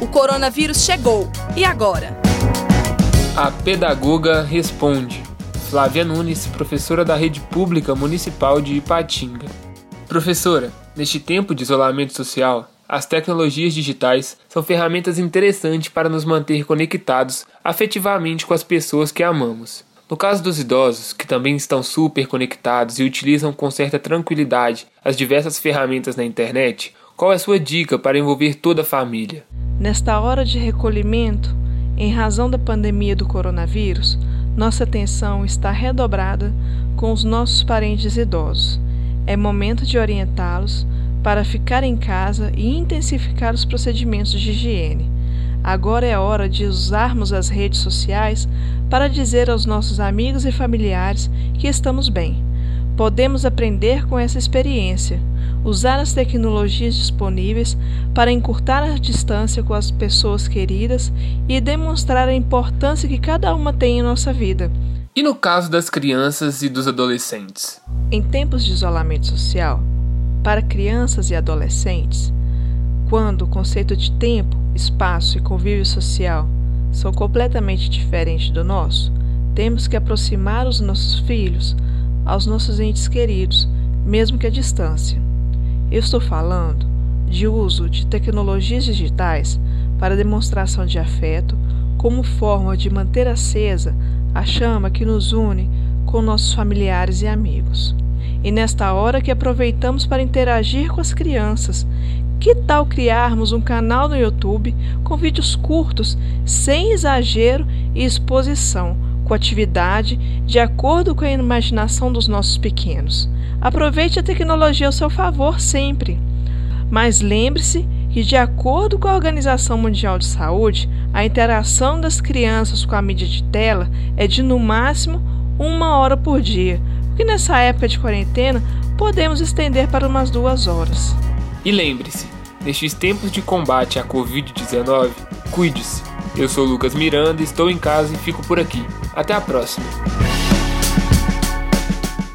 O coronavírus chegou. E agora? A pedagoga responde. Flávia Nunes, professora da rede pública municipal de Ipatinga. Professora, neste tempo de isolamento social, as tecnologias digitais são ferramentas interessantes para nos manter conectados afetivamente com as pessoas que amamos. No caso dos idosos, que também estão super conectados e utilizam com certa tranquilidade as diversas ferramentas na internet, qual é a sua dica para envolver toda a família? Nesta hora de recolhimento, em razão da pandemia do coronavírus, nossa atenção está redobrada com os nossos parentes idosos. É momento de orientá-los para ficar em casa e intensificar os procedimentos de higiene. Agora é hora de usarmos as redes sociais para dizer aos nossos amigos e familiares que estamos bem. Podemos aprender com essa experiência, usar as tecnologias disponíveis para encurtar a distância com as pessoas queridas e demonstrar a importância que cada uma tem em nossa vida. E no caso das crianças e dos adolescentes? Em tempos de isolamento social, para crianças e adolescentes, quando o conceito de tempo, espaço e convívio social são completamente diferentes do nosso, temos que aproximar os nossos filhos aos nossos entes queridos, mesmo que à distância. Eu estou falando de uso de tecnologias digitais para demonstração de afeto como forma de manter acesa a chama que nos une com nossos familiares e amigos. E nesta hora que aproveitamos para interagir com as crianças, que tal criarmos um canal no YouTube com vídeos curtos, sem exagero e exposição, com atividade de acordo com a imaginação dos nossos pequenos? Aproveite a tecnologia ao seu favor sempre. Mas lembre-se que, de acordo com a Organização Mundial de Saúde, a interação das crianças com a mídia de tela é de no máximo uma hora por dia, porque nessa época de quarentena podemos estender para umas duas horas. E lembre-se, nestes tempos de combate à Covid-19, cuide-se. Eu sou Lucas Miranda, estou em casa e fico por aqui. Até a próxima.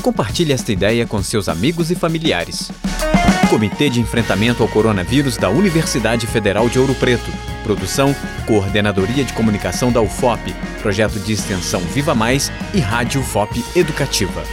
Compartilhe esta ideia com seus amigos e familiares. Comitê de Enfrentamento ao Coronavírus da Universidade Federal de Ouro Preto. Produção, Coordenadoria de Comunicação da UFOP, Projeto de Extensão Viva Mais e Rádio UFOP Educativa.